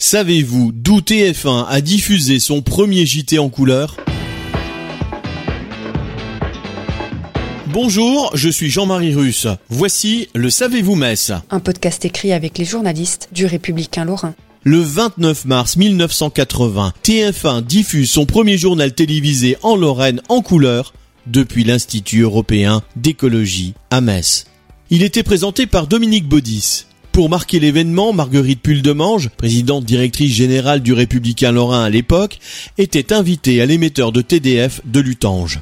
Savez-vous d'où TF1 a diffusé son premier JT en couleur? Bonjour, je suis Jean-Marie Russe. Voici le Savez-vous Metz Un podcast écrit avec les journalistes du Républicain Lorrain. Le 29 mars 1980, TF1 diffuse son premier journal télévisé en Lorraine en couleur depuis l'Institut européen d'écologie à Metz. Il était présenté par Dominique Baudis. Pour marquer l'événement, Marguerite Puldemange, présidente directrice générale du Républicain Lorrain à l'époque, était invitée à l'émetteur de TDF de Lutange.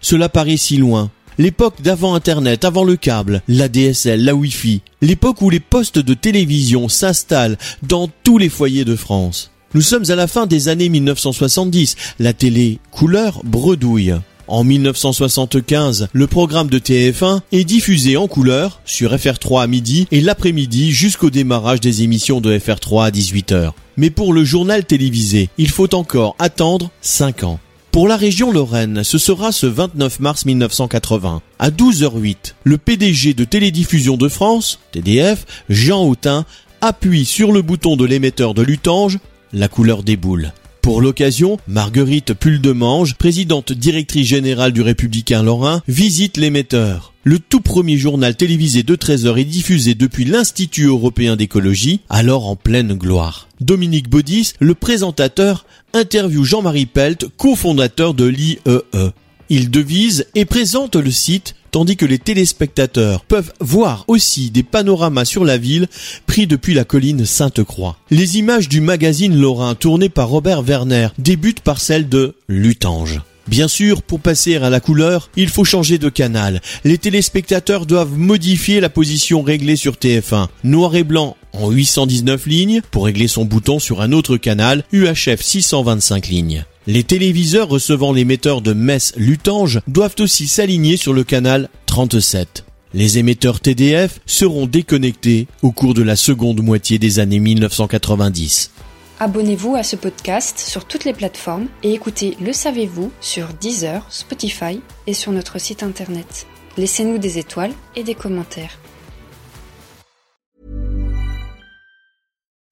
Cela paraît si loin. L'époque d'avant Internet, avant le câble, la DSL, la Wi-Fi. L'époque où les postes de télévision s'installent dans tous les foyers de France. Nous sommes à la fin des années 1970. La télé couleur bredouille. En 1975, le programme de TF1 est diffusé en couleur sur FR3 à midi et l'après-midi jusqu'au démarrage des émissions de FR3 à 18h. Mais pour le journal télévisé, il faut encore attendre 5 ans. Pour la région Lorraine, ce sera ce 29 mars 1980. À 12h08, le PDG de Télédiffusion de France, TDF, Jean Hautin, appuie sur le bouton de l'émetteur de Lutange, la couleur des boules. Pour l'occasion, Marguerite Puldemange, présidente directrice générale du Républicain Lorrain, visite l'émetteur. Le tout premier journal télévisé de 13 heures est diffusé depuis l'Institut européen d'écologie, alors en pleine gloire. Dominique Baudis, le présentateur, interview Jean-Marie Pelt, cofondateur de l'IEE. Il devise et présente le site tandis que les téléspectateurs peuvent voir aussi des panoramas sur la ville pris depuis la colline Sainte-Croix. Les images du magazine Lorrain tourné par Robert Werner débutent par celle de Lutange. Bien sûr, pour passer à la couleur, il faut changer de canal. Les téléspectateurs doivent modifier la position réglée sur TF1. Noir et blanc en 819 lignes pour régler son bouton sur un autre canal UHF 625 lignes. Les téléviseurs recevant l'émetteur de Metz-Lutange doivent aussi s'aligner sur le canal 37. Les émetteurs TDF seront déconnectés au cours de la seconde moitié des années 1990. Abonnez-vous à ce podcast sur toutes les plateformes et écoutez Le Savez-vous sur Deezer, Spotify et sur notre site internet. Laissez-nous des étoiles et des commentaires.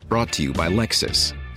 Brought to you by Lexus.